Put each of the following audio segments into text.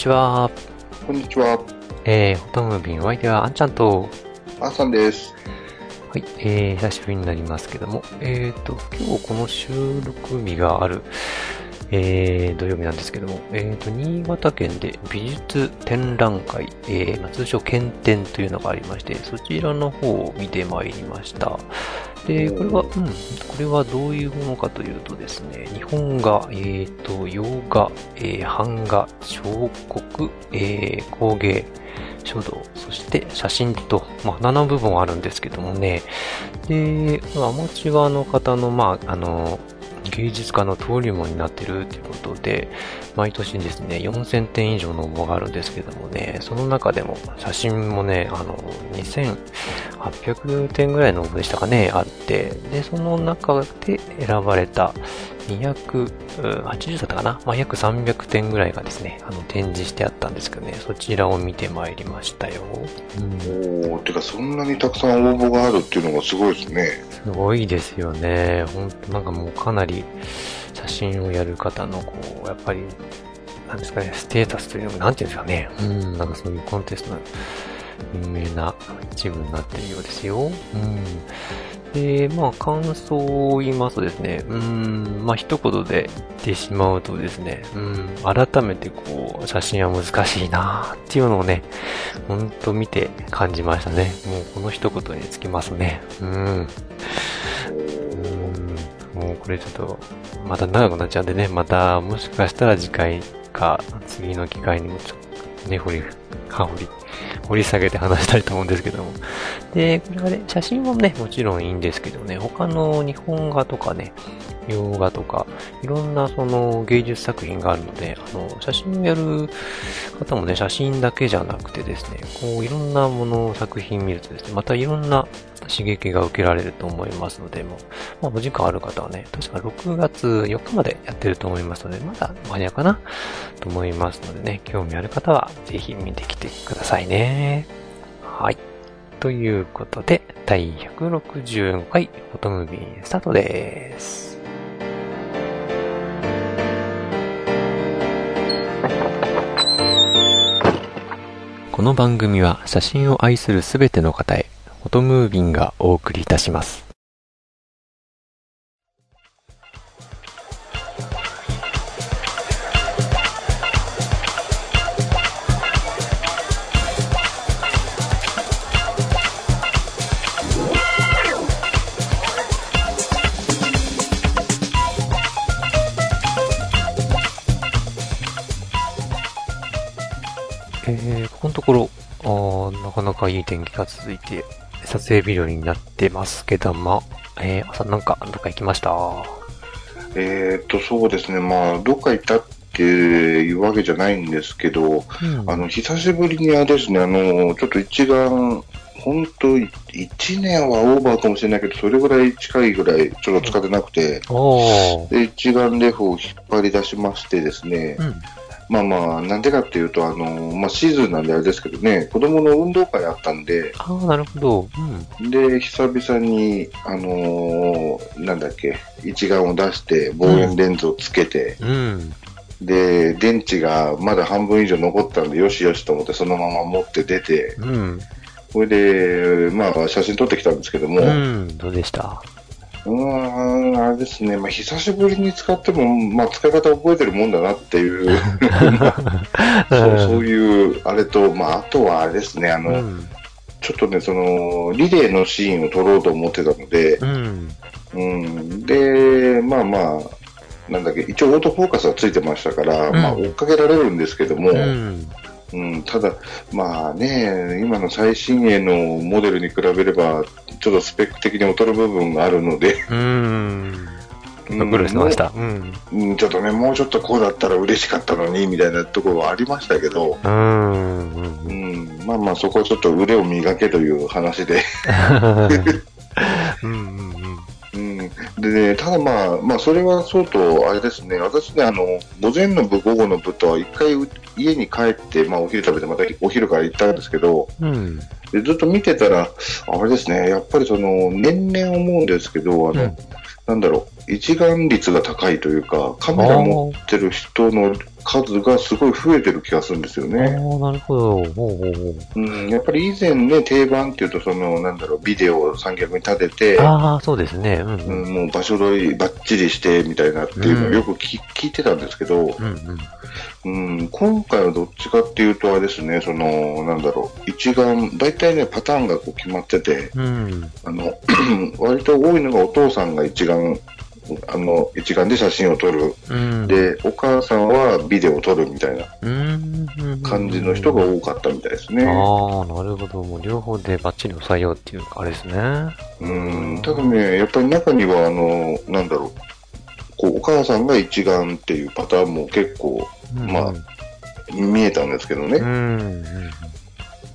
ちは。こんにちは。えー、ホトムービンお相手はあんちゃんと、あーさんです。はい、えー、久しぶりになりますけども、えーと、今日この収録日がある、えー、土曜日なんですけども、えーと、新潟県で美術展覧会、えー、まあ通称県展というのがありまして、そちらの方を見てまいりました。で、これは、うん、これはどういうものかというとですね、日本画、えーと、洋画、えー、版画、彫刻、えー、工芸、書道、そして写真と、まあ、7部分あるんですけどもね、で、アマチュアの方の、まあ、あの、芸術家の登竜門になってるということで、毎年ですね、4000点以上の応募があるんですけどもね、その中でも写真もね、あの、2800点ぐらいの応募でしたかね、あって、で、その中で選ばれた280だったかな、まあ、約300点ぐらいがですね、あの、展示してあったんですけどね、そちらを見てまいりましたよ。うんおー、てかそんなにたくさん応募があるっていうのがすごいですね。すごいですよね。ほんとなんかもうかなり写真をやる方のこう、やっぱり、なんですかね、ステータスというのが、なんていうんですかね。うん、なんかそういうコンテストの有名な一部になっているようですよ。うん。で、まあ感想を言いますとですね、うん、まあ一言で言ってしまうとですね、うん、改めてこう、写真は難しいなっていうのをね、ほんと見て感じましたね。もうこの一言につきますね。うん。うんこれちょっと、また長くなっちゃうんでね、またもしかしたら次回か次の機会にもちょっとね、掘り、か掘り、掘り下げて話したいと思うんですけども。で、これはね、写真もね、もちろんいいんですけどね、他の日本画とかね、洋画とか、いろんなその芸術作品があるので、あの、写真をやる方もね、写真だけじゃなくてですね、こういろんなものを、作品見るとですね、またいろんな刺激が受けられると思いますので、も、まあ、お時間ある方はね、確か6月4日までやってると思いますので、まだ間に合うかなと思いますのでね、興味ある方はぜひ見てきてくださいね。はい。ということで、第165回フォトムービースタートです。この番組は写真を愛するすべての方へ、フォトムービンがお送りいたします。かいい天気が続いて、撮影日和になってますけども、えー、朝なんか、どっか行きました？えーっと、そうですね。まあ、どっか行ったっていうわけじゃないんですけど、うんあの、久しぶりにあれですね、あの、ちょっと一眼、本当1年はオーバーかもしれないけど、それぐらい近いぐらいちょっと使ってなくて。で、一眼レフを引っ張り出しましてですね、うん。まあまあ、なんでかっていうと、あの、まあシーズンなんであれですけどね、子供の運動会あったんで、ああ、なるほど。うん。で、久々に、あのーなんだっけ、一眼を出して、望遠レンズをつけて、うん。で、電池がまだ半分以上残ったんで、よしよしと思って、そのまま持って出て、うん。それで、まあ、写真撮ってきたんですけども、う。うんどうでした？ーん、あれですね、まあ、久しぶりに使っても、まあ、使い方覚えてるもんだなっていう、そうそういう、あれと、まあ、あとはあれですね、あの、うん。ちょっとね、その、リレーのシーンを撮ろうと思ってたので、うん。うん、で、まあまあ、なんだっけ、一応オートフォーカスはついてましたから、うん。まあ追っかけられるんですけども、うん。うん、ただ、まあね、今の最新鋭のモデルに比べれば、ちょっとスペック的に劣る部分があるので、うん。ん、ちょっとね、もうちょっとこうだったら嬉しかったのに、みたいなところはありましたけど、うん。うん、まあまあそこはちょっと腕を磨けという話で、うん。うん。うん、で、でね、ただまあ、まあ、それはそうと、あれですね、私ね、あの、午前の部、午後の部と、一回家に帰って、まあ、お昼食べて、またお昼から行ったんですけど、うん。でずっと見てたら、あれですね、やっぱりその、年々思うんですけど、あの、うん。なんだろう、一眼率が高いというか、カメラ持ってる人の数がすごい増えてる気がするんですよああ、ね。なるほど。ほうほうほう。うん、やっぱり以前ね、定番っていうと、その、なんだろう、ビデオを三脚に立てて、ああ、そうですね。うんう。うんん、もう場所取りばっちりしてみたいなっていうのをよく聞,、聞いてたんですけど、うんうん。うん、今回はどっちかっていうとあれですね、その、なんだろう、一眼、大体ね、パターンがこう決まってて、うん。あの、割と多いのがお父さんが一眼、あの、一眼で写真を撮る。うん。、で、お母さんはビデオを撮るみたいなうん。感じの人が多かったみたいですね。ああ、なるほど。もう両方でバッチリ抑えようっていう、あれですね。うん、ただね、やっぱり中には、あの、なんだろう、こう、お母さんが一眼っていうパターンも結構まあ見えたんですけどね。うん。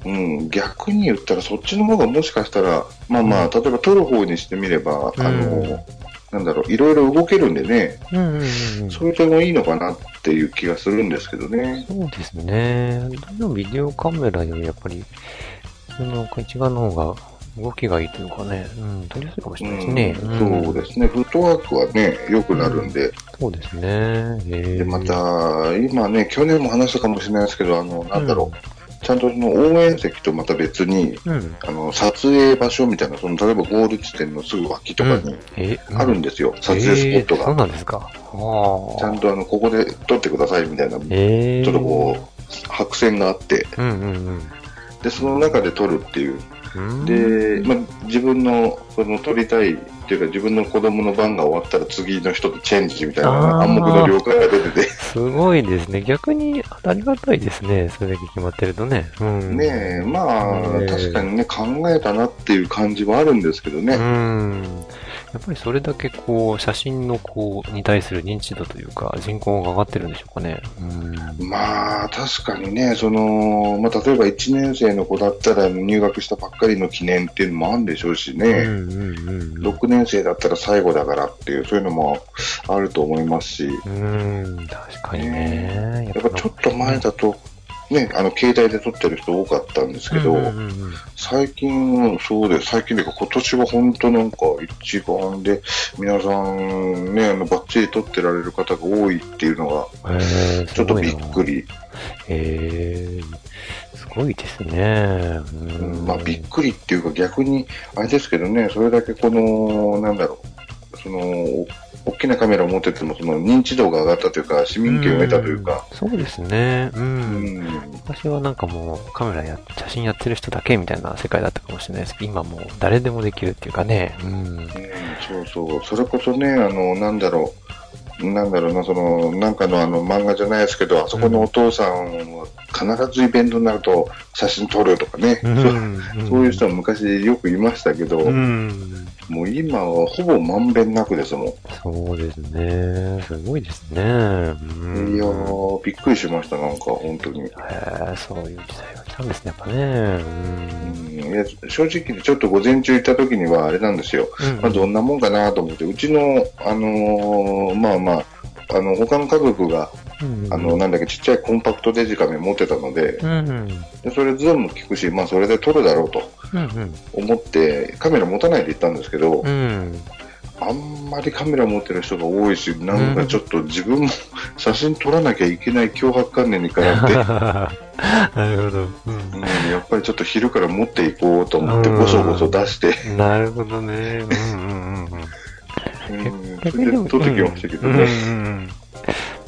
うん、逆に言ったらそっちの方がもしかしたら、まあまあ、例えば撮る方にしてみれば、あの、なんだろう、いろいろ動けるんでね、うん。うん。うん。それでもいいのかなっていう気がするんですけどね。そうですね。どのビデオカメラよりやっぱり、その一眼の方が動きがいいというかね、うん、撮りやすいかもしれないですね。うんそうですね、フットワークはね、良くなるんで、そうですね。へえでまた、今ね、去年も話したかもしれないですけど、あの、なんだろう、ちゃんとその応援席とまた別に、うん。あの、撮影場所みたいな、その、例えばゴール地点のすぐ脇とかにえ、あるんですよ、撮影スポットえーそうが。なんですか。ちゃんとあの、ここで撮ってくださいみたいな、ちええょっとこう、白線があって、うんうんで、その中で撮るっていう。うん。で、まあ、自分の、その撮りたいっていうか、自分の子供の番が終わったら次の人とチェンジみたいな暗黙の了解が出てて、すごいですね。逆にありがたいですね。それだけ決まってるとね。うん。ねえ、まあ、ねえ確かにね、考えたなっていう感じはあるんですけどうね。ん。やっぱりそれだけこう、写真のこう、に対する認知度というか、人口が上がってるんでしょうかね。うん。まあ、確かにね、その、まあ、例えば1年生の子だったら入学したばっかりの記念っていうのもあるんでしょうしね。うんうんうん。6年生だったら最後だからっていう、そういうのもあると思いますし、うん、確かにね。やっぱちょっと前だと、ね、あの、携帯で撮ってる人多かったんですけど、うんうんうん最近、そうです。最近でか、今年は本当なんか一眼で、皆さんね、あの、バッチリ撮ってられる方が多いっていうのが、ちょっとびっく。り。へーすごいですね。ううんん、まあ、びっくりっていうか逆に、あれですけどね、それだけこの、なんだろう、その、お大きなカメラを持ってても、その認知度が上がったというか、市民権を得たというか、んそうですね。う。うんん、昔はなんかもうカメラや、写真やってる人だけみたいな世界だったかもしれないですけど、今もう誰でもできるっていうかね。うん。うんそうそう、それこそね、あの、なんだろう、なんだろうな、その、なんかのあの漫画じゃないですけど、あそこのお父さんは必ずイベントになると写真撮るとかね、そうそういう人も昔よくいましたけど、うん。もう今はほぼまんべんなくですもん。そうですね。すごいですね。うん。いやー、びっくりしました、なんか、本当に。へーそういう時代が来たんですね、やっぱね。うん。いや正直ちょっと午前中行った時にはあれなんですよ。うんまあ、どんなもんかなと思って、うちの、あのーまあまあ、あの、他の家族が、うんあの、なんだっけ、ちっちゃいコンパクトデジカメ持ってたので、うん。でそれズーム効くし、まあそれで撮るだろうとうん。思って、カメラ持たないで行ったんですけど、うん。あんまりカメラ持ってる人が多いし、なんかちょっと自分も写真撮らなきゃいけない脅迫観念に絡んで、なるほど。うん、やっぱりちょっと昼から持っていこうと思って、うんごそごそ出して、うん。なるほどね。うんうんうんうん。うん、それで撮ってきましたけどね。うんうんうん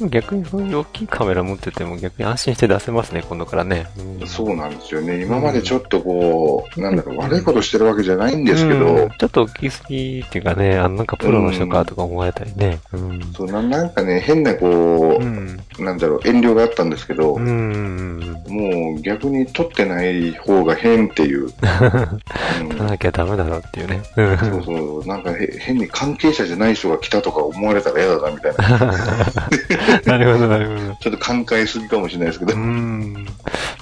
逆にそういう大きいカメラ持ってても逆に安心して出せますね、今度からね。うんそうなんですよね。今までちょっとこう、なんだろう、悪いことしてるわけじゃないんですけど、うんちょっと大きすぎっていうかね、あのなんかプロの人かとか思われたりね。うん。そうななんかね、変なこうん。う、なんだろう、遠慮があったんですけど、うんうんうん。もう逆に撮ってない方が変っていう。うん撮らなきゃダメだろうっていうね。うんそうそう、なんかへ変に関係者じゃない人が来たとか思われたら嫌だなみたいな。なるほど、なるほど。ちょっと寛解すぎかもしれないですけどう。ん。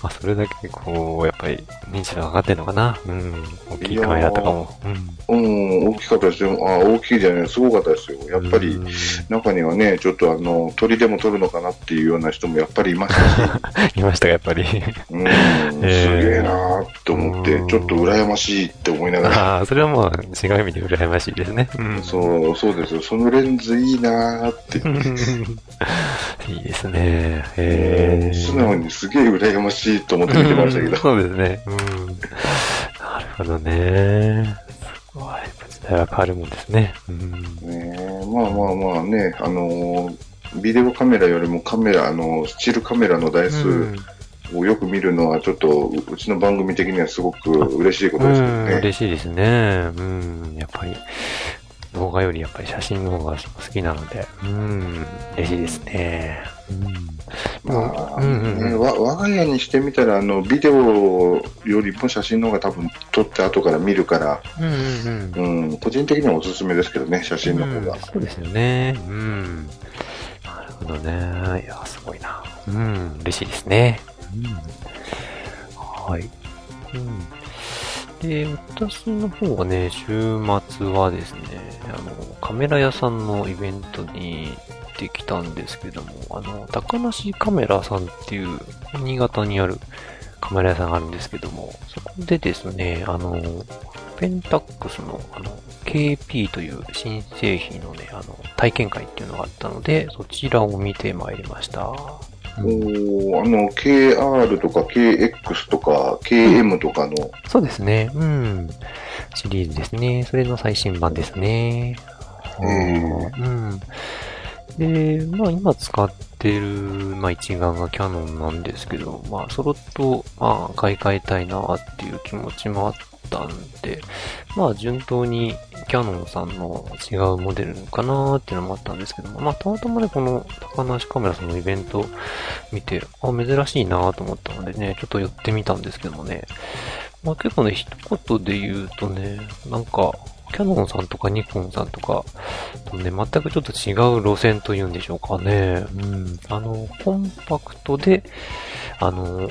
あ、それだけ、こう、やっぱり、認知が上がってんのかな。うん。大きいカメラとかも。うん。うん、大きかったですよ。あ、大きいじゃない、すごかったですよ。やっぱり、中にはね、ちょっとあの、鳥でも撮るのかなっていうような人もやっぱりいましたし。いましたやっぱり。うん、すげえなーって思って、ちょっと羨ましいって思いながら。ああ、それはもう違う意味で羨ましいですね。うん、そう、そうですよ。そのレンズいいなーって。いいですね。へ素直にすげえ羨ましいと思って見てましたけど。そうですね。うん。なるほどね。すごい。時代は変わるもんですね。うん、ねまあまあまあね、あのー、ビデオカメラよりもカメラ、あの、スチールカメラの台数、をよく見るのは、ちょっと、うちの番組的にはすごく嬉しいことですよね。嬉しいですね。うん、やっぱり、動画よりやっぱり写真の方が好きなので、うん、嬉しいですね。うん、まあ、うんうんうん、我が家にしてみたら、あの、ビデオよりも写真の方が多分撮って後から見るから、うん、うんうん、個人的にはおすすめですけどね、写真の方が。そうですよね。うん。なるほどね。いや、すごいな。うん、嬉しいですね。うん。はい。うん。で、私の方はね、週末はですね、あの、カメラ屋さんのイベントに行ってきたんですけども、あの、高梨カメラさんっていう、新潟にあるカメラ屋さんがあるんですけども、そこでですね、あの、ペンタックスの、あの、KP という新製品のね、あの、体験会っていうのがあったので、そちらを見てまいりました。おあの、KR とか KX とか KM とかの、うん、そうですね。うん。シリーズですね。それの最新版ですね。うん。で、まあ今使ってる、まあ一眼がキャノンなんですけど、まあそろっと、まあ買い替えたいなっていう気持ちもあったんで、まあ順当にキャノンさんの違うモデルかなーっていうのもあったんですけども、まあ、たまたまね、この高梨カメラさんのイベント見て、あ、珍しいなーと思ったのでね、ちょっと寄ってみたんですけどもね、まあ結構ね、一言で言うとね、なんか、キャノンさんとかニコンさんとかとね、全くちょっと違う路線というんでしょうかね。うん。あの、コンパクトで、あの、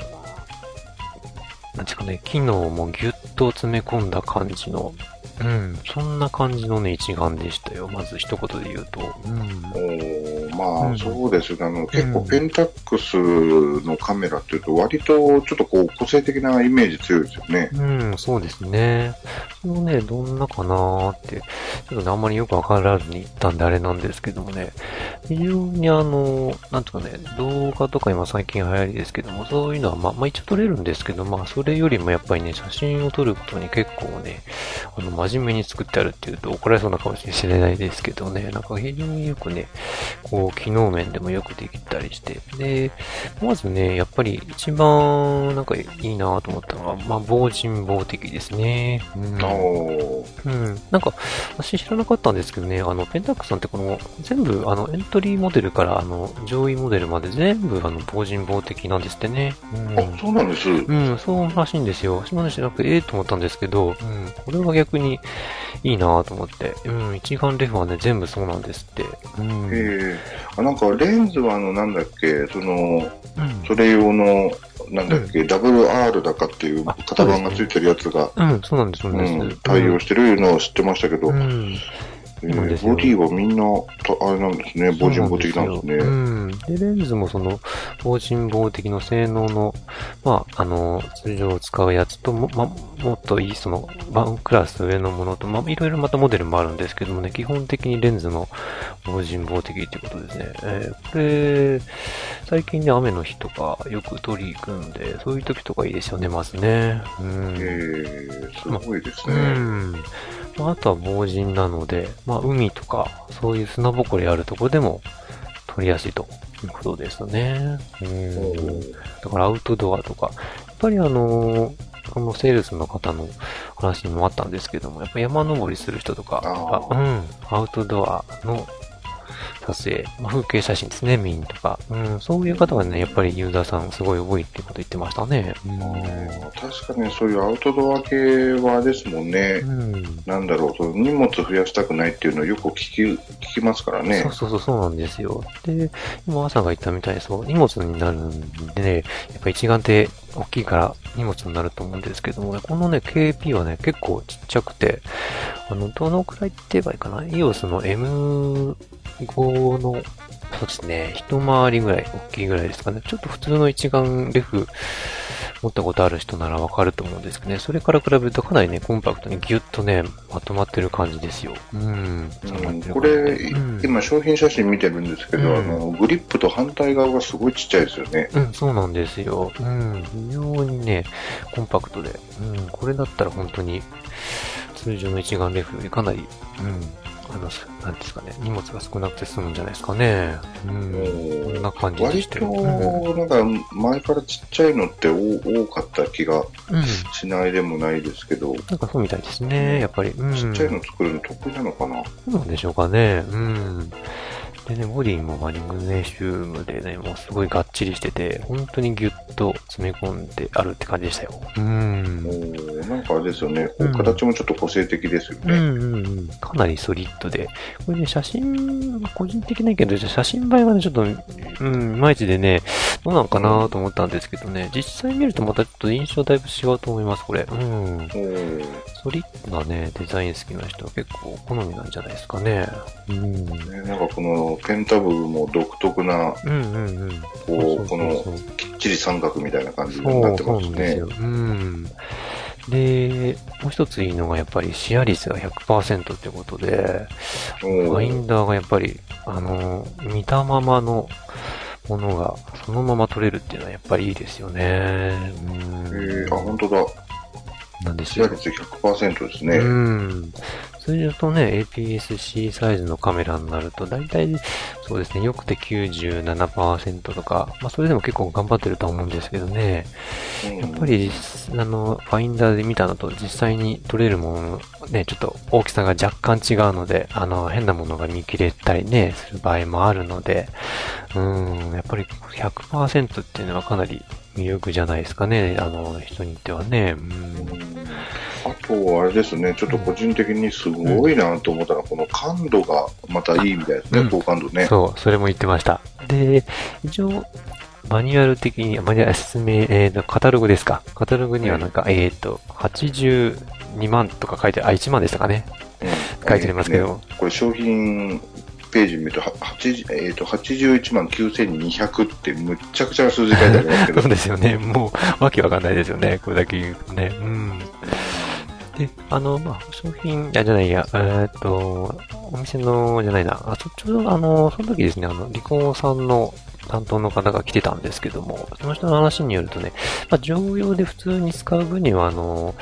なんていうかね、機能もギュッと詰め込んだ感じの、うん、そんな感じのね、一眼でしたよ。まず一言で言うと。うん、おまあ、うん、そうですね。あの、結構ペンタックスのカメラっていうと、割とちょっとこう、個性的なイメージ強いですよね。うん、そうですね。そのね、どんなかなーって、ちょっとね、あんまりよくわからずに言ったんであれなんですけどもね、非常にあの、なんとかね、動画とか今最近流行りですけども、そういうのはまあ、まあ一応撮れるんですけど、まあそれよりもやっぱりね、写真を撮ることに結構ね、あの、真面目に作ってあるっていうと怒られそうなかもしれないですけどね、なんか非常によくね、こう、機能面でもよくできたりして、で、まずね、やっぱり一番なんかいいなと思ったのは、まあ、防人防的ですね。うん。うん。なんか、私知らなかったんですけどね、あの、ペンタックさんってこの、全部、あの、エントリーモデルから、あの、上位モデルまで全部、あの、防人防的なんですってね。うん、あ、そうなんです。うん、そうらしいんですよ。私もね、知らなくて、ええー、と思ったんですけど、うん、これは逆に、いいなと思って。うん、一眼レフはね、全部そうなんですって。うん。へえ。なんか、レンズはあの、なんだっけ、その、うん、それ用の、なんだっけ、うん、WR だかっていう型番がついてるやつが、うん、そうなんです、そうなん。対応してるのを知ってましたけど、うんえー、ボディはみんな、あれなんですね、防塵防的なんですね。うん。で、レンズもその、防塵防的の性能の、まあ、あの、通常使うやつとも、ま、もっといい、その、ワンクラス上のものと、まあ、いろいろまたモデルもあるんですけどもね、基本的にレンズの防塵防的ってことですね。えー、これ、最近ね、雨の日とかよく取り行くんで、そういう時とかいいですよね、まずね。うん。へえすごいですね。まうん。あとは防塵なので、まあ、海とか、そういう砂ぼこりあるとこでも撮りやすいということですね。うん。だからアウトドアとか、やっぱりあのー、このセールスの方の話にもあったんですけども、やっぱ山登りする人とか、うん、アウトドアの撮影、まあ、風景写真ですね、メインとか。うん、そういう方がね、やっぱりユーザーさんすごい多いってこと言ってましたね。うん、確かにそういうアウトドア系はですもんね。うん、なんだろう、その荷物増やしたくないっていうのをよく聞き、聞きますからね。そうそうそう、そうなんですよ。で、今朝が言ったみたいにそう、荷物になるんでね、やっぱ一眼って大きいから荷物になると思うんですけどもね、このね、KP はね、結構ちっちゃくて、あの、どのくらいって言えばいいかな ?EOS の M5 の、そうですね、一回りぐらい、大きいぐらいですかね。ちょっと普通の一眼レフ持ったことある人ならわかると思うんですけどね。それから比べるとかなりね、コンパクトにギュッとね、まとまってる感じですよ。うん。うん、これ、うん、今商品写真見てるんですけど、うん、あの、グリップと反対側がすごいちっちゃいですよね。うん、そうなんですよ。うん。非常にね、コンパクトで。うん、これだったら本当に、通常の一眼レフよりかなり、うん、あの、なんですかね、荷物が少なくて済むんじゃないですかね。うん。こんな感じでしてる。割と、なんか、前からちっちゃいのって多かった気がしないでもないですけど。うん、なんかそうみたいですね、やっぱり。うん、ちっちゃいの作るの得意なのかなそうなんでしょうかね。うん。でね、ボディもマリングネシウムでね、もうすごいがっちりしてて、本当にギュッと詰め込んであるって感じでしたよ。うん。おなんかあれですよね、うん、形もちょっと個性的ですよね。うんうんうん。かなりソリッドで。これね、写真、個人的な意見として写真映えがね、ちょっと、うん、いまいちでね、どうなんかなと思ったんですけどね、実際見るとまたちょっと印象だいぶ違うと思います、これ。うん。ソリッドなね、デザイン好きな人は結構好みなんじゃないですかね。うん。ね、なんかこのペンタブルも独特な、うんうんうん、こう、このきっちり三角みたいな感じになってますね。そううん。で、もう一ついいのがやっぱりシェア率が100%ってことで、ファインダーがやっぱり、あの、見たままのものがそのまま取れるっていうのはやっぱりいいですよね。へえー、あ、本当だ。なんですよ。シェア率100%ですね。うん。通常とね、APS-C サイズのカメラになると、だいたいそうですね、よくて97%とか、まあそれでも結構頑張ってると思うんですけどね、やっぱり、あの、ファインダーで見たのと実際に撮れるもの、ね、ちょっと大きさが若干違うので、あの、変なものが見切れたりね、する場合もあるので、うん、やっぱり100%っていうのはかなり魅力じゃないですかね、あの、人によってはね。うん、あと、あれですね、ちょっと個人的にすごいなと思ったのは、この感度がまたいいみたいですね、高感度ね。そう、それも言ってました。で、一応、マニュアル的に、マニュアル説明、えっ、ー、と、カタログですか。カタログにはなんか、えっ、ー、と、82万とか書いてあ、あ、1万でしたかね。うん、書いてありますけど、ね、これ商品ページ見ると、80えー、と81万9200ってむっちゃくちゃな数字書いてありますけど。そうですよね。もう、わけわかんないですよね。これだけ言うとね。うん。で、あの、まあ、商品、いや、じゃないや、えー、っと、お店の、じゃないな、あ、そっちの、あの、その時ですね、あの、リコンさんの担当の方が来てたんですけども、その人の話によるとね、まあ、常用で普通に使う分には、あの、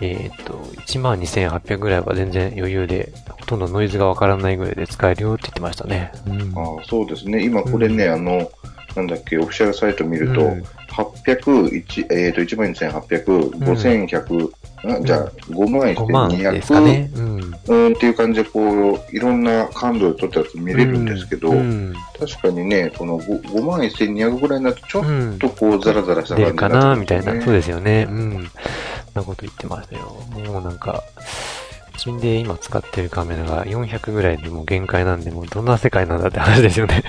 えっ、と、12,800ぐらいは全然余裕で、ほとんどノイズがわからないぐらいで使えるよって言ってましたね。うん、あそうですね。今これね、うん、あの、なんだっけ、オフィシャルサイト見ると、うん、800、えっ、ー、と、12,800、5100、あじゃあ、5万1200、ね、うん、うんっていう感じで、こう、いろんな感度で撮ったやつ見れるんですけど、うん、確かにね、この 5, 5万1200ぐらいになると、ちょっとこう、ザラザラした感じ、ね、かな、みたいな。そうですよね。うん。なこと言ってましたよ。もうなんか、うちで今使ってるカメラが400ぐらいでもう限界なんで、もうどんな世界なんだって話ですよね。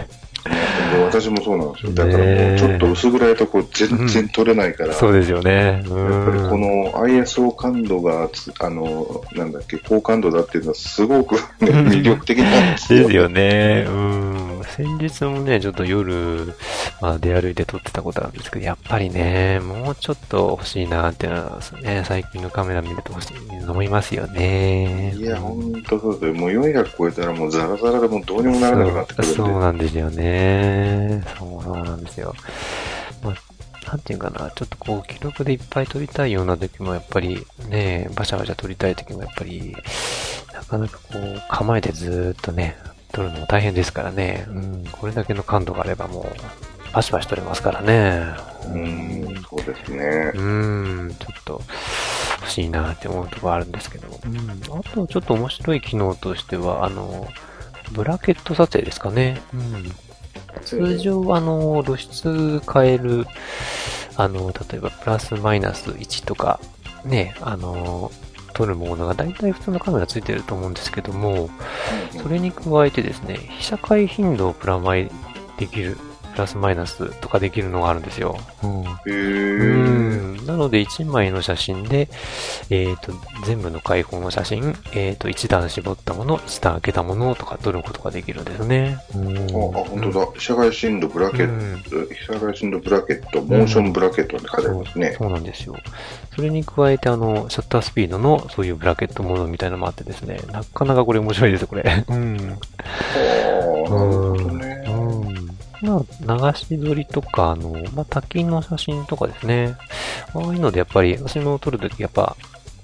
私もそうなんですよ。だからもうちょっと薄暗いとこ全然撮れないから。うん、そうですよね。やっぱりこの ISO 感度が、あの、なんだっけ、高感度だっていうのはすごく、ね、魅力的なんですよ。ですよね。うん。先日もね、ちょっと夜、まあ出歩いて撮ってたことあるんですけど、やっぱりね、もうちょっと欲しいなっていうのはね、最近のカメラ見ると欲しい思いますよね。いや、ほんとそうですよ。もう400超えたらもうザラザラでもうどうにもならなくなってくるんで。そうなんですよね。そうそうなんですよ。まあ、なんていうかな、ちょっとこう、記録でいっぱい撮りたいような時もやっぱりね、バシャバシャ撮りたい時もやっぱり、なかなかこう、構えてずーっとね、撮るのも大変ですからね。うん、これだけの感度があればもう、バシバシ撮れますからね。うん、そうですね。うん、ちょっと、欲しいなって思うところあるんですけど。うん、あと、ちょっと面白い機能としては、あの、ブラケット撮影ですかね。うん。通常、あの、露出変える、あの、例えば、プラスマイナス1とか、ね、あの、撮るものが大体普通のカメラついてると思うんですけども、それに加えてですね、被写界頻度をプラマイできる、プラスマイナスとかできるのがあるんですよ。うん。へうー。ん。なので、1枚の写真で、えっ、と、全部の開放の写真、えっ、と、1段絞ったもの、1段開けたものとか撮ることができるんですね。うん。あ、あ本当だ。被写界深度ブラケッうんト、被写界深度ブラケット、モーションブラケットって書いてありますね。そうなんですよ。それに加えて、あの、シャッタースピードのそういうブラケットモードみたいなのもあってですね、なかなかこれ面白いです、これ。うん。ああ、なるほどね。うん。まあ、流し撮りとか、あの、まあ、滝の写真とかですね。ああいうので、やっぱり、私の撮るとき、やっぱ、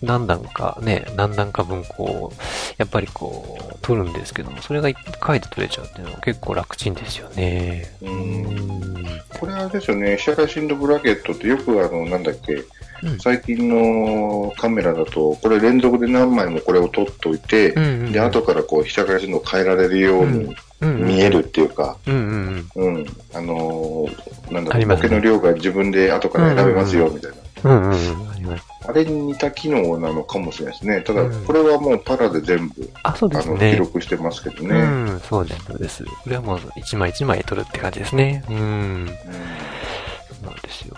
何段かね、何段か分こう、やっぱりこう、撮るんですけども、それが一回で撮れちゃうっていうのは結構楽ちんですよね。う。うんん。これはあれですよね、被写界深度ブラケットってよくあの、なんだっけ、うん最近のカメラだと、これ連続で何枚もこれを撮っといて、うんうんうんで、後からこう、被写界深度を変えられるように見えるっていうか、うんうんうん、あのーなんだろう、ボケの量が自分で後から選べますよ、みたいな。うん。うんうんうん。あれに似た機能なのかもしれないですね。ただうん、これはもうパラで全部、あ、そうですね。記録してますけどうね。ん、そうです、そうです。これはもう一枚一枚撮るって感じですね。うん。うんそうなんですよ。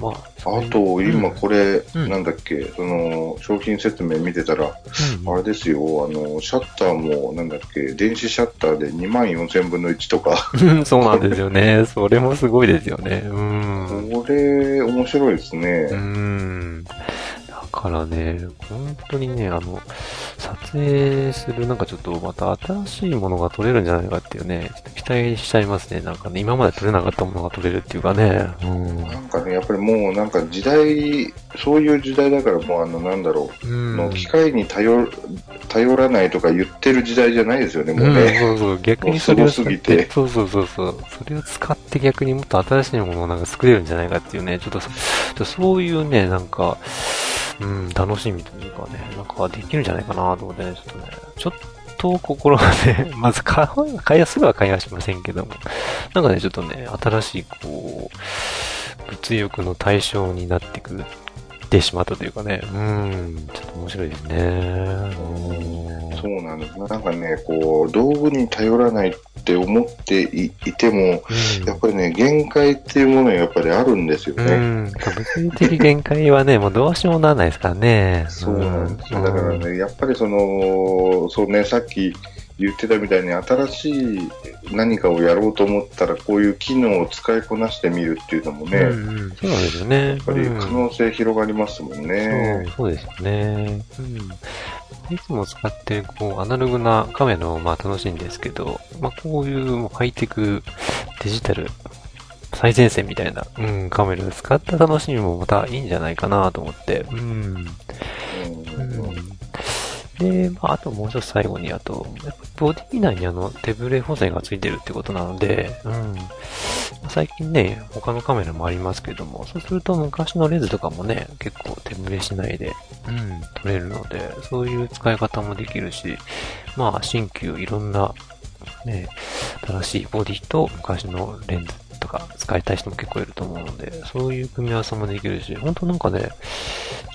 まあ、あと、今これ、うんなんだっけ、その、商品説明見てたら、うん、あれですよ、あの、シャッターも、なんだっけ、電子シャッターで2万4000分の1とか、うんそうなんですよね。それもすごいですよね。うん。これ、面白いですね。うん。だからね、本当にね、あの、撮影するなんかちょっとまた新しいものが撮れるんじゃないかっていうね、ちょっと期待しちゃいますね。なんかね、今まで撮れなかったものが撮れるっていうかね。うん。なんかね、やっぱりもうなんか時代、そういう時代だからもうあの、なんだろう、うんの機械に頼頼らないとか言ってる時代じゃないですよね、もううん、ね。そうそう、逆にそれを使ってて、そうそうそうそう、それを使って逆にもっと新しいものをなんか作れるんじゃないかっていうね、ちょっとそ、ちょっとそういうね、なんか、うん、楽しみというかね、なんかできるんじゃないかなと思ってね、ちょっとね、ちょっと心がね、まず買う、買いやすぐは買いはしませんけども、なんかね、ちょっとね、新しい、こう、物欲の対象になってく、ってしまったというかね、うん、ちょっと面白いですね。うんそうなんです。なんかね、こう、道具に頼らないって思っていいても、やっぱりね、限界っていうものはやっぱりあるんですようね。ん。物理的限界はね、もうどうしようもならないですからね。そうなんですよ。だからね、やっぱりその、そうね、さっき言ってたみたいに新しい何かをやろうと思ったら、こういう機能を使いこなしてみるっていうのもね、うんうん、そうですよね。ややっぱり可能性広がりますもんね。そう、そうですよね。うん。いつも使ってる、こう、アナログなカメラをまあ楽しいんですけど、まあこういうもうハイテクデジタル最前線みたいな、うん、カメラを使った楽しみもまたいいんじゃないかなと思って、うん。うんで、まあ、あともう一つ最後に、あと、ボディ内にあの手ブレ補正がついてるってことなので、うん。最近ね、他のカメラもありますけども、そうすると昔のレンズとかもね、結構手ブレしないで、うん、撮れるので、そういう使い方もできるし、まあ、新旧いろんな、ね、新しいボディと昔のレンズとか使いたい人も結構いると思うので、そういう組み合わせもできるし、本当なんかね、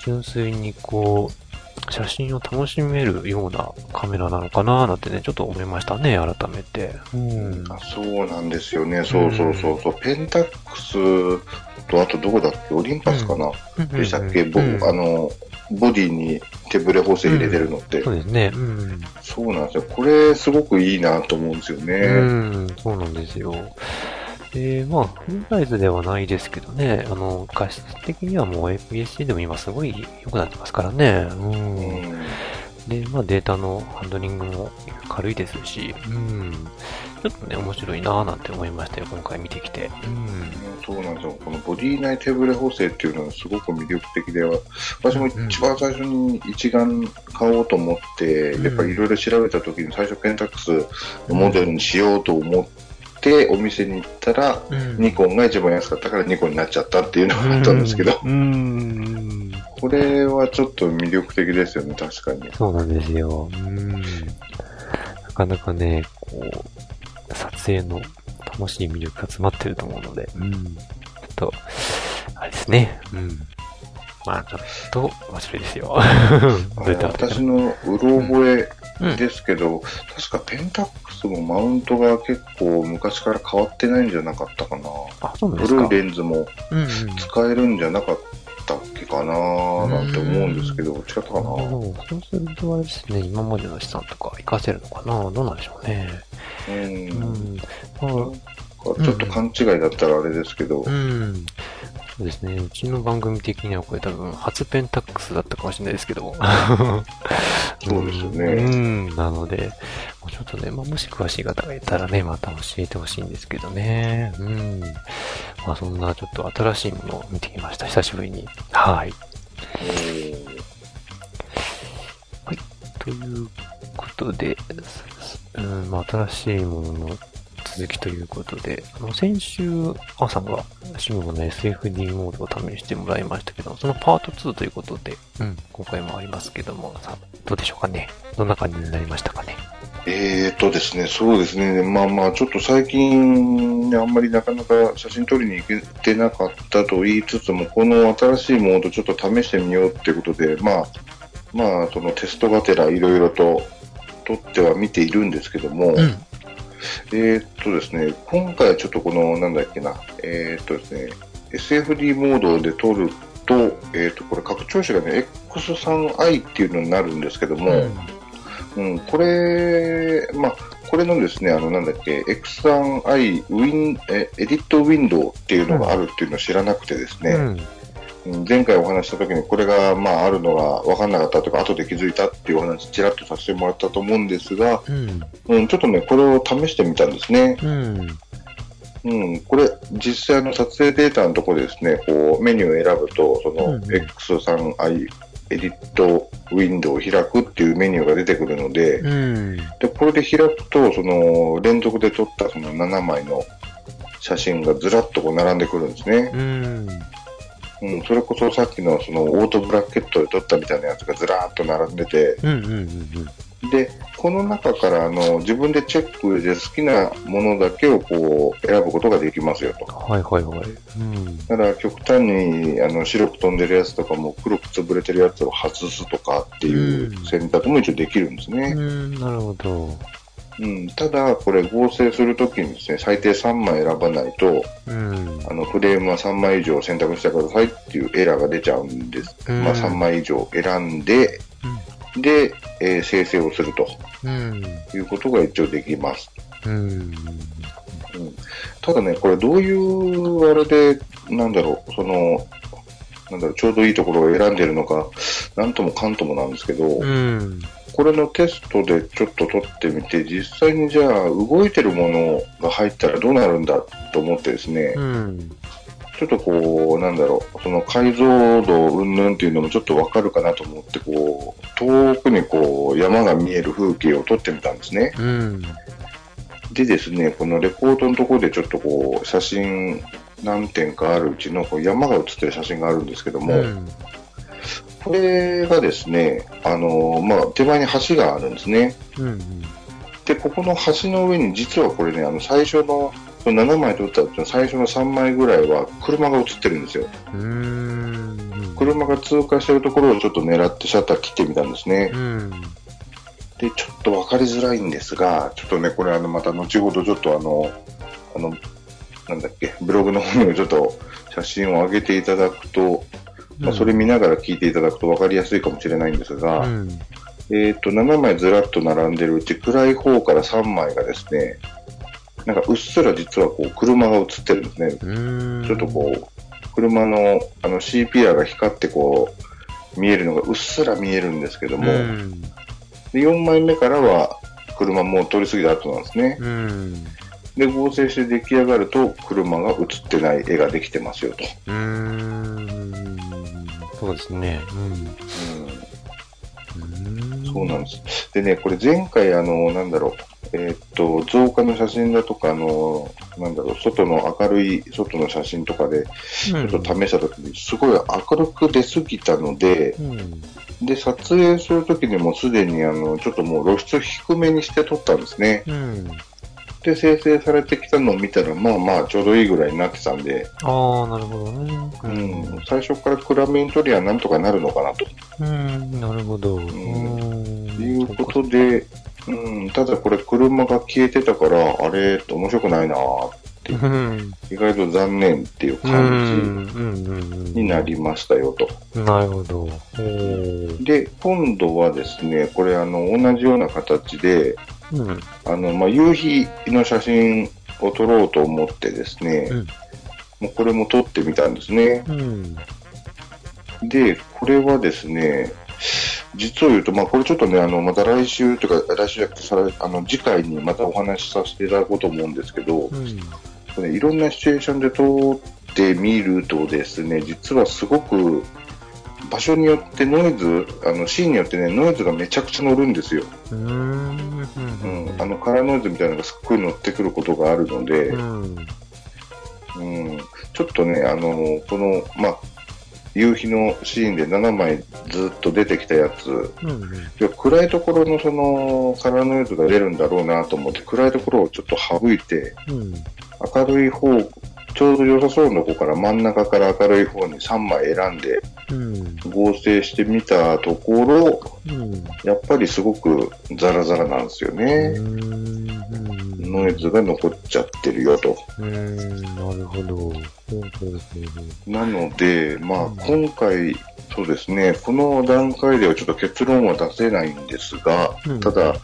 純粋にこう、写真を楽しめるようなカメラなのかななんてね、ちょっと思いましたね、改めて。うん。あそうなんですよね。そうそうそうそう。ペンタックスと、あとどこだっけ？オリンパスかな、でしたっけ、ボうんあの、ボディに手ブレ補正入れてるのって。そうですね。うん。そうなんですよ。これ、すごくいいなと思うんですよね。うん、そうなんですよ。で、まあ、フルサイズではないですけどね、あの、画質的にはもう APS-C でも今すごい良くなってますからね。う。うんんで、まあデータのハンドリングも軽いですし、うん。ちょっとね、面白いなぁなんて思いましたよ、今回見てきて。うん。そうなんですよ。このボディ内手ブレ補正っていうのはすごく魅力的では、私も一番最初に一眼買おうと思って、うんやっぱりいろいろ調べた時に最初ペンタックスのモデルにしようと思って、お店に行ったら、うんニコンが一番安かったからニコンになっちゃったっていうのがあったんですけど、うん。これはちょっと魅力的ですよね、確かに。そうなんですよ。うん。なんかなかね、こう、撮影の楽しい魅力が詰まってると思うので、うん。ちょっと、あれですね。うん。まあ、ちょっと、忘れですよ。私のうろ覚うんえですけど、確かペンタックスもマウントが結構昔から変わってないんじゃなかったかな。あ、そうですか。古いレンズもうんうん。使えるんじゃなかったっけかななんて思うんですけど、違ったかなそうそうするとあれですね、今までの資産とか活かせるのかなどうなんでしょうね。うん。うん。まあ、ちょっと勘違いだったらあれですけど、うん。そうですね。うちの番組的にはこれ多分初ペンタックスだったかもしれないですけど。そうですよねうん。なので、もうちょっとね、まあ、もし詳しい方がいたらね、また教えてほしいんですけどね。うん。まあそんなちょっと新しいものを見てきました。久しぶりに。はい。ということで、うん、まあ、新しいものの続きということで、あの、先週、あさんが、シムの SFD モードを試してもらいましたけど、そのパート2ということで、うん、今回もありますけども、さあ、どうでしょうかね？どんな感じになりましたかね？えーとですね、そうですね、まあまあ、ちょっと最近、ね、あんまりなかなか写真撮りに行けてなかったと言いつつも、この新しいモードちょっと試してみようっていうことで、まあ、まあ、そのテストがてらいろいろと撮っては見ているんですけども、うん。えーっとですね、今回はちょっとこの、なんだっけな、えーっとですね、SFD モードで撮ると、えーっと、これ拡張子がね、X3i っていうのになるんですけども、うん、これ、まあ、これのですね、あの、なんだっけ、X3i ウィン、え、エディットウィンドウっていうのがあるっていうのを知らなくてですね、うん。うん前回お話しした時にこれが、まあ、あるのが分かんなかったとか、後で気づいたっていうお話、ちらっとさせてもらったと思うんですが、うん。うん、ちょっとね、これを試してみたんですね。うん。うん、これ、実際の撮影データのところでですね、こう、メニューを選ぶと、その、うんうん X3i エディットウィンドウを開くっていうメニューが出てくるので、うん。で、これで開くと、その、連続で撮ったその7枚の写真がずらっとこう並んでくるんですね。うん。うん、それこそさっきのそのオートブラケットで撮ったみたいなやつがずらーっと並んでて、うん。うん。うん。で、この中からあの自分でチェックで好きなものだけをこう選ぶことができますよと。はいはいはい。うん。だから極端にあの白く飛んでるやつとかも黒く潰れてるやつを外すとかっていううん選択も一応できるんですね。うん、なるほど。うん、ただ、これ合成するときにですね、最低3枚選ばないと、うん。あのフレームは3枚以上選択してくださいっていうエラーが出ちゃうんです。うんまあ3枚以上選んで、で、えー生成をするとうん。いうことが一応できます。うん。ただね、これどういうあれで、なんだろう、その、なんだろう、ちょうどいいところを選んでるのか、なんともかんともなんですけど、うん。これのテストでちょっと撮ってみて、実際にじゃあ動いてるものが入ったらどうなるんだと思ってですね、うん。ちょっとこう、なんだろう、その解像度云々っていうのもちょっとわかるかなと思って、こう、遠くにこう、山が見える風景を撮ってみたんですね。うん。でですね、このレポートのところでちょっとこう、写真何点かあるうちのこう山が写ってる写真があるんですけども、うん。これがですね、あのまあ、手前に橋があるんですね。うん。で、ここの橋の上に実はこれね、あの、最初の、その7枚撮ったうちの最初の3枚ぐらいは車が写ってるんですよ。うん。車が通過してるところをちょっと狙ってシャッター切ってみたんですね。うん。で、ちょっと分かりづらいんですが、ちょっとね、これあの、また後ほどちょっとあの、あの、なんだっけ、ブログの方にもちょっと写真を上げていただくと、まあ、それ見ながら聞いていただくと分かりやすいかもしれないんですが、うん。えっ、と、7枚ずらっと並んでるうち、暗い方から3枚がですね、なんかうっすら実はこう、車が映ってるんですね。うん。ちょっとこう、車のあの CPR が光ってこう、見えるのがうっすら見えるんですけどうも、ん。で4枚目からは車もう通り過ぎた後なんですね。うん。で、合成して出来上がると、車が映ってない絵ができてますよと。うん。そうですね。うん。うん、そうなんです。でね、これ前回あの、なんだろう、えーっと、増加の写真だとか、あの、なんだろう、外の明るい外の写真とかで、ちょっと試したときに、すごい明るく出すぎたので、うん。で、撮影するときにもすでに、あの、ちょっともう露出低めにして撮ったんですね。うん。で、生成されてきたのを見たら、まあまあ、ちょうどいいぐらいになってたんで、ああ、なるほどね。うん、最初から暗めに撮りゃなんとかなるのかなと。うん、なるほど。うんいうことで、うん、ただこれ車が消えてたから、あれ、面白くないなって、うん。意外と残念っていううん、感うん、じになりましたよと。うん。なるほど。おーで、今度はですね、これあの、同じような形で、うん。あの、まあ、夕日の写真を撮ろうと思ってですね、うんもうこれも撮ってみたんですね。うん。で、これはですね、実を言うと、まあ、これちょっとね、あの、また来週というか、来週じゃなくて、さらあの、次回にまたお話しさせていただこうと思うんですけど、うん。いろんなシチュエーションで撮ってみるとですね、実はすごく、場所によってノイズ、あの、シーンによってね、ノイズがめちゃくちゃ乗るんですよ。うん。うん。あの、カラーノイズみたいなのがすっごい乗ってくることがあるので、うん。うん、ちょっとね、あの、この、まあ、夕日のシーンで7枚ずっと出てきたやつ、うん。暗いところのそのカラーノイズが出るんだろうなと思って、暗いところをちょっと省いて、うん。明るい方、ちょうど良さそうなとこから真ん中から明るい方に3枚選んでうん。合成してみたところ、うん。やっぱりすごくザラザラなんですよね。ノイズが残っちゃってるよと。うん。なるほど。そうそうそう。なので、まあ、今回、そうですね、この段階ではちょっと結論は出せないんですが、うんただ、ちょ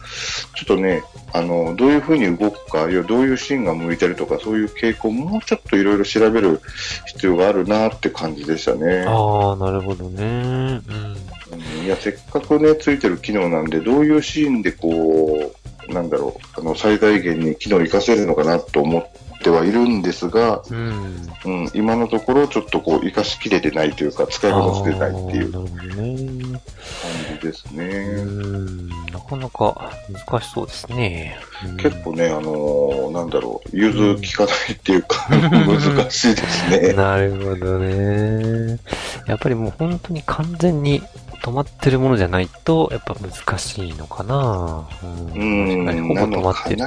っとね、あの、どういうふうに動くか、あるいはどういうシーンが向いてるとか、そういう傾向、もうちょっといろいろ調べる必要があるなって感じでしたね。ああ、なるほどね。うん。うんいや、せっかくね、ついてる機能なんで、どういうシーンでこう、なんだろう、あの、最大限に機能を活かせるのかなと思ってはいるんですが、うん。うん、今のところちょっとこう、活かしきれてないというか、使いこなせてないっていう。感じですうね。ん。なかなか難しそうですね。うん結構ね、あのーなんだろう、融通きかないっていうか、難しいですね。なるほどね。やっぱりもう本当に完全に止まってるものじゃないと、やっぱ難しいのかな。ううん。ん、確かにほぼ止まってる。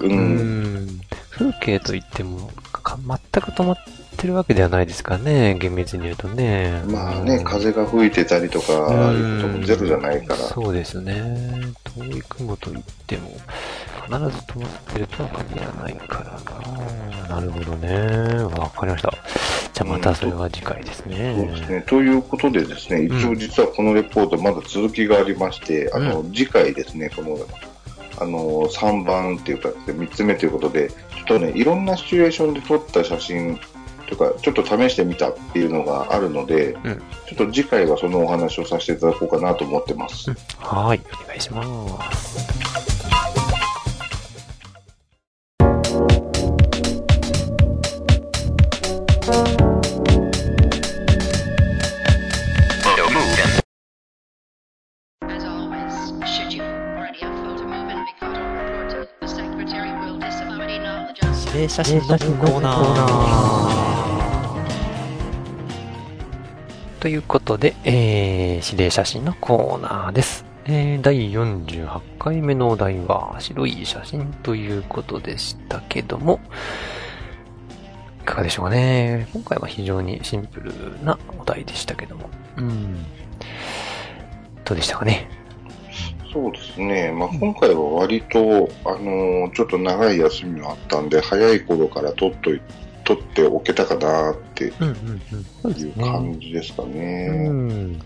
う、う。うんん。風景といっても、か全く止まってるわけではないですからね、厳密に言うとね。まあね、うん風が吹いてたりとか、いうこともゼロじゃないから。そうですね。遠い雲といっても、必ず止まってるとは限らないからな。なるほどね。わかりました。じゃあまたそれは次回ですね。そうですね。ということでですね、一応実はこのレポートまだ続きがありまして、あの、次回ですね、この、あの、3番っていうか、3つ目ということで、ちょっとね、いろんなシチュエーションで撮った写真とか、ちょっと試してみたっていうのがあるので、うんちょっと次回はそのお話をさせていただこうかなと思ってます。はい、お願いします。Photo knowledge of 指令写真のコーナー。ということで、えー、指令写真のコーナーです。えー、第48回目のお題は、白い写真ということでしたけども、いかがでしょうかね。今回は非常にシンプルなお題でしたけども。うん。どうでしたかね。そうですね。まあ、今回は割と、あのーちょっと長い休みがあったんで、早い頃から撮っとい、撮っておけたかなっていうね。感じですかうね。ん。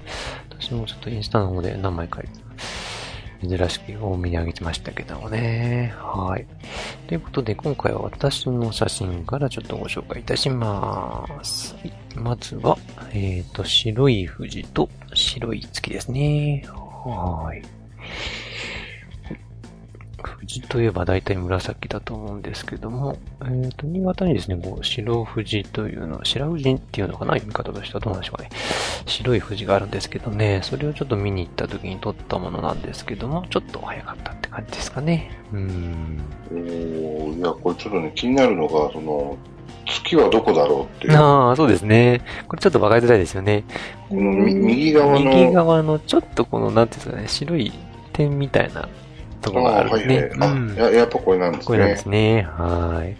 私もちょっとインスタの方で何枚か珍しく多めに上げてましたけどもね。はい。ということで、今回は私の写真からちょっとご紹介いたします。はいまずは、えっ、と、白い富士と白い月ですね。はい。富士といえば大体紫だと思うんですけども、えっ、と、新潟にですね、こう、白富士というの、白富士っていうのかな読み方としてはどうなんでしょうかね。白い富士があるんですけどね、それをちょっと見に行った時に撮ったものなんですけども、ちょっと早かったって感じですかね。うーん。おーいや、これちょっとね、気になるのが、その、月はどこだろうっていう。ああ、そうですね。これちょっと分かりづらいですよね。このみ右側の。右側のちょっとこの、なんていうんですかね、白い点みたいなところがあるんですね。あ、はいはいうんあや、やっぱこれなんですね。これなんですね。はい。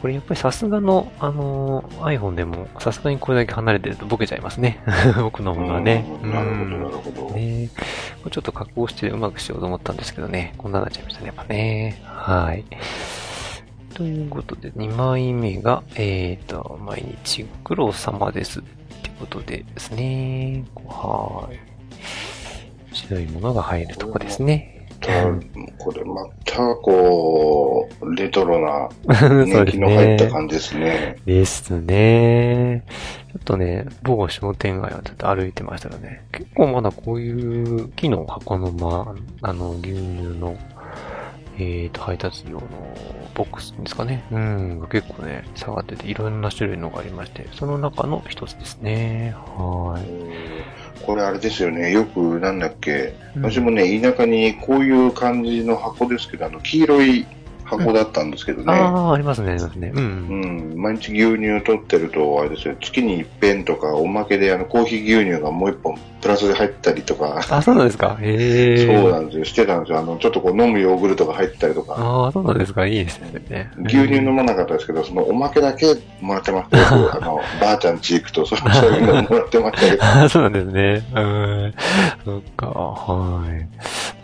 これやっぱりさすがの、あのー iPhone でも、さすがにこれだけ離れてるとボケちゃいますね。僕の方がね。うんなるほど、なるうんほど。ねこれちょっと加工してうまくしようと思ったんですけどね。こんなになっちゃいましたね、やっぱね。はい。ということで、2枚目が、えーと、毎日ご苦労様です。ってことでですね。はい。白いものが入るとこですね。たこれまた、こう、レトロな、年です季の入ったね。感じですね。ですね。ちょっとね、某商店街をちょっと歩いてましたらね、結構まだこういう木の箱のま、あの、牛乳の、えーと、配達用のボックスですかね。うん、が結構ね、下がってていろんな種類のがありまして、その中の一つですね。はい。これあれですよね。よく、なんだっけ、うん私もね、田舎にこういう感じの箱ですけど、あの、黄色い箱だったんですけどね。ああ、ありますね、ありますね。う。うんん、毎日牛乳取ってると、あれですよ、月に一遍とか、おまけであのコーヒー牛乳がもう一本プラスで入ったりとか、あ、そうなんですか？へえ。そうなんですよ、してたんですよ。あの、ちょっとこう飲むヨーグルトが入ったりとか、ああ、そうなんですか？いいですね。牛乳飲まなかったですけど、そのおまけだけもらってましたよ。僕あの、ばあちゃんち行くと、そうそういうのもらってましたけど。あそうなんですね。うん。そっか、はい。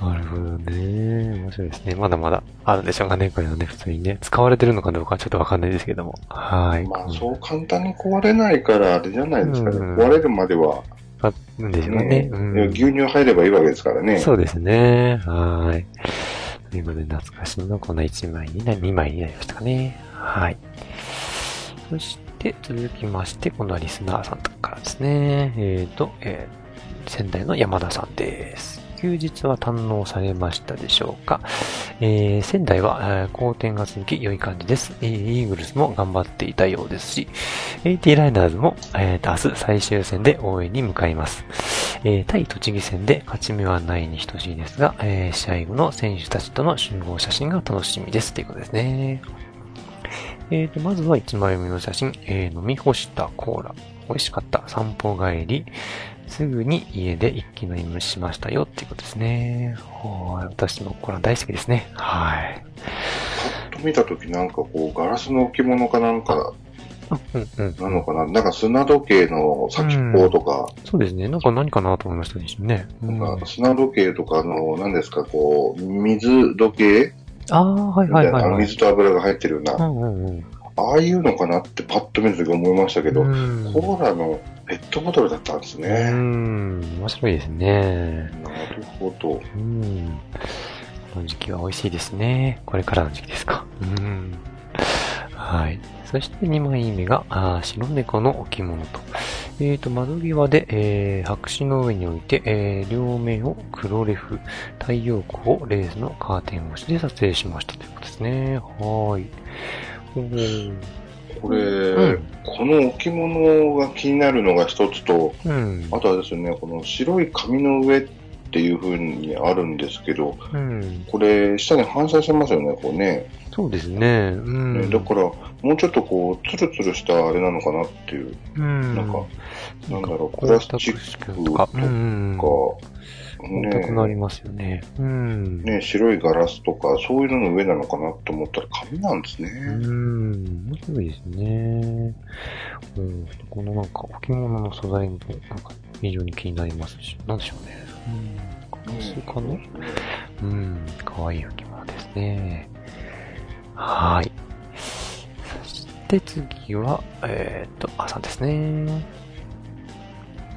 なるほどね。面白いですね。まだまだあるんでしょうかね、これはね、普通にね。使われてるのかどうかはちょっとわかんないですけども。はい。まあ、そう簡単に壊れないから、あれじゃないですかね。うん壊れるまでは、あるんでしょうね。ね、うん牛乳入ればいいわけですからね。そうですね。はい。ということで、懐かしのこの1枚にな、2枚になりましたかね。はい。そして、続きまして、今度はリスナーさんからですね。えっ、と、えー仙台の山田さんです。休日は堪能されましたでしょうか、えー仙台は、えー好天が続き良い感じです、えーイーグルスも頑張っていたようですし、AT ライナーズも、えー明日最終戦で応援に向かいます。えー対栃木戦で勝ち目はないに等しいですが、えー試合後の選手たちとの集合写真が楽しみですということですね。えーと、まずは1枚目の写真、えー飲み干したコーラ。美味しかった。散歩帰り。すぐに家で一気飲みしましたよっていうことですね。はい。私もコーラ大好きですね。はい。パッと見たときなんかこう、ガラスの置物かなんかうんうん。なのかな？なんか砂時計の先っぽとか、そうですね。なんか何かなと思いましたね。ね。うん、なんか砂時計とかの、何ですか、こう、水時計ああ、はいはいはい、はい。水と油が入ってるような、うんうんうん。ああいうのかなってパッと見るとき思いましたけど、うんコーラのペットボトルだったんですうね。ん、面白いですね。なるほど。うん。この時期は美味しいですね。これからの時期ですか。うん。はい。そして2枚目が、あー白猫の置物と。えーと、窓際で、えー白紙の上に置いて、えー両面を黒レフ、太陽光をレースのカーテン越しで撮影しましたということですね。はーい。これ、うんこの置物が気になるのが一つと、うん。あとはですね、この白い紙の上っていう風にあるんですけど、うん。これ下に反射してますよね、こうね。そうですね。うん。ねだから、もうちょっとこう、ツルツルしたあれなのかなっていう、うん。なんか、なんだろう、プ光ラスチ沢ックとか、とうんうん。か、光沢がありますよね。うん。ね、白いガラスとか、そういうのの上なのかなと思ったら紙なんですね。うん。面白いですね。うん。このなんか置物の素材もなんか非常に気になりますし、なんでしょうね。うん。ガラスかな？うん。かわいい置物ですね。はい。そして次は、えーっと、朝ですね。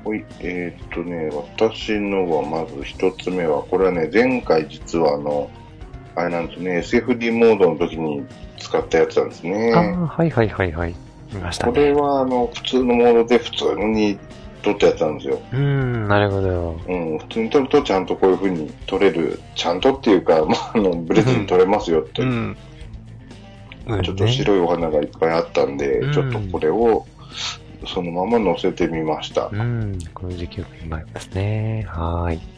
はい、えーっとね、私のはまず一つ目は、これはね、前回実はあの、あれなんですね、SFD モードの時に使ったやつなんですね。ああ、はいはいはいはい。見ましたこね。れはあの、普通のモードで普通に撮ったやつなんですよ。うーん、なるほど。うん、普通に撮るとちゃんとこういう風に撮れる、ちゃんとっていうか、まあ、あの、ブレずに撮れますよって、ん。ちょっと白いお花がいっぱいあったんで、うんちょっとこれをそのまま載せてみました。うん、この時期よく今ありますね。はーい。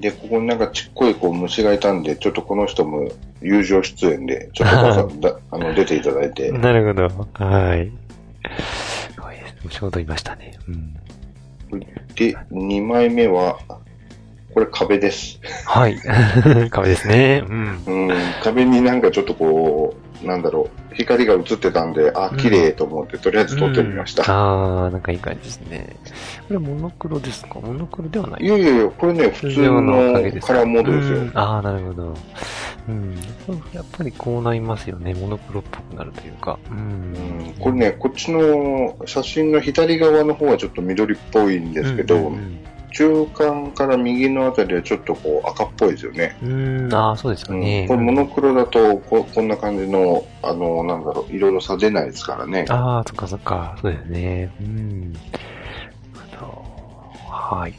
で、ここになんかちっこいこう虫がいたんで、ちょっとこの人も友情出演で、ちょっとだ あの出ていただいて、なるほど。はい。すごいです。ちょうどいましたね。うん。で、2枚目は、これ壁です。はい。壁ですね。うん。うん、壁になんかちょっとこう、なんだろう、光が映ってたんで、あ、綺麗と思って、とりあえず撮ってみました。あー、なんかいい感じですね。これモノクロですか？モノクロではないいやいやいや、これね、普通のカラーモードですよ。うんああ、なるほど。うん。やっぱりこうなりますよね。モノクロっぽくなるというか。ううんん。これね、こっちの写真の左側の方はちょっと緑っぽいんですけど、うん中間から右のあたりはちょっとこう赤っぽいですよね。うん、うんああ、そうですかうんね。これモノクロだとこ、こんな感じの、あの、なんだろう、いろいろ差出ないですからね。ああ、そっかそっか。そうですね。うん。はい。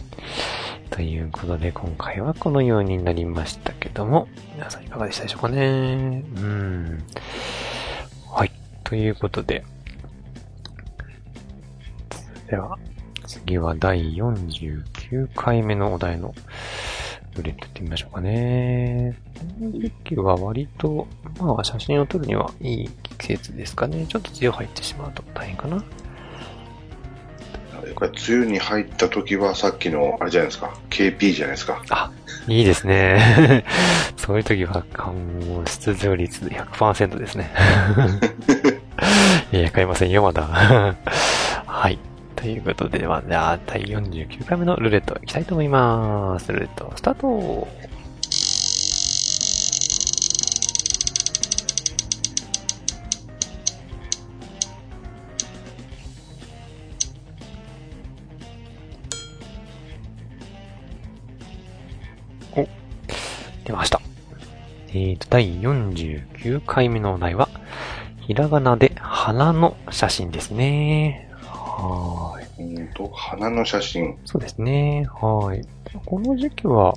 ということで、今回はこのようになりましたけども、皆さんいかがでしたでしょうかね。うん。はい。ということで、では、次は第49回目のお題のルーレットってみましょうかね。この時期は割と、まあ写真を撮るにはいい季節ですかね。ちょっと強入ってしまうと大変かな。これ梅雨に入った時はさっきの、あれじゃないですか、KP じゃないですか。あ、いいですね。そういう時は、もう出場率100%ですね。いや、買いませんよ、まだ。ということで、まあ、じゃあ、第49回目のルーレットいきたいと思います。ルーレット、スタートお、出ました。えーと、第49回目のお題は、ひらがなで花の写真ですね。はーい。うんと、花の写真。そうですね。はい。この時期は、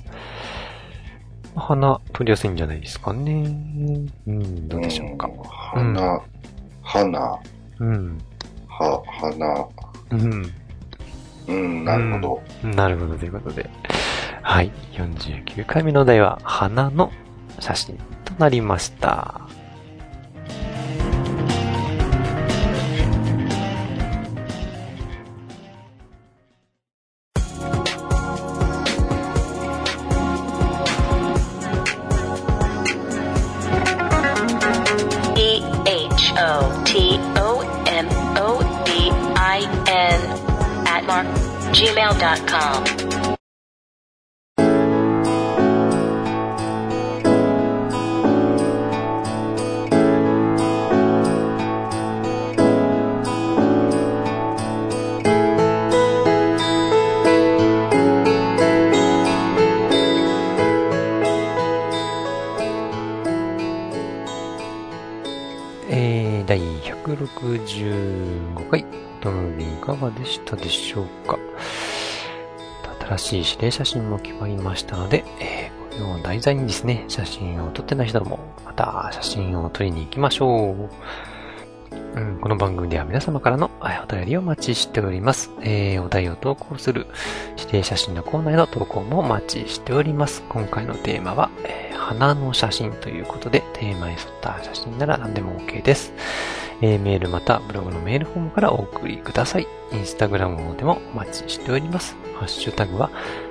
花撮りやすいんじゃないですかね。うん、どうでしょうか。ん花、花、うん。は、花、うん。うん、なるほど。なるほど、ということで。はい。49回目のお題は、花の写真となりました。gmail.com. 新しい指令写真も決まりましたので、えー、これを題材にですね、写真を撮ってない人も、また写真を撮りに行きましょう。うん、この番組では皆様からのえお便りをお待ちしております。えー、お題を投稿する指定写真のコーナーへの投稿もお待ちしております。今回のテーマは、えー花の写真ということで、テーマに沿った写真なら何でも OK です。えーメールまたブログのメールフォームからお送りください。インスタグラムでもお待ちしております。ハッシュタグは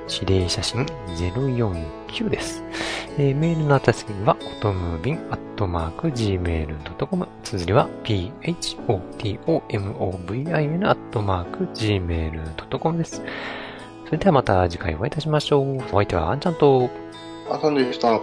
指令写真049です。えーメールの宛先は、おとむびん、アットマーク、gmail.com。綴りは、p-h-o-t-o-m-o-v-i-n、アットマーク、gmail.com です。それではまた次回お会いいたしましょう。お相手はあんちゃんと、あさんでした。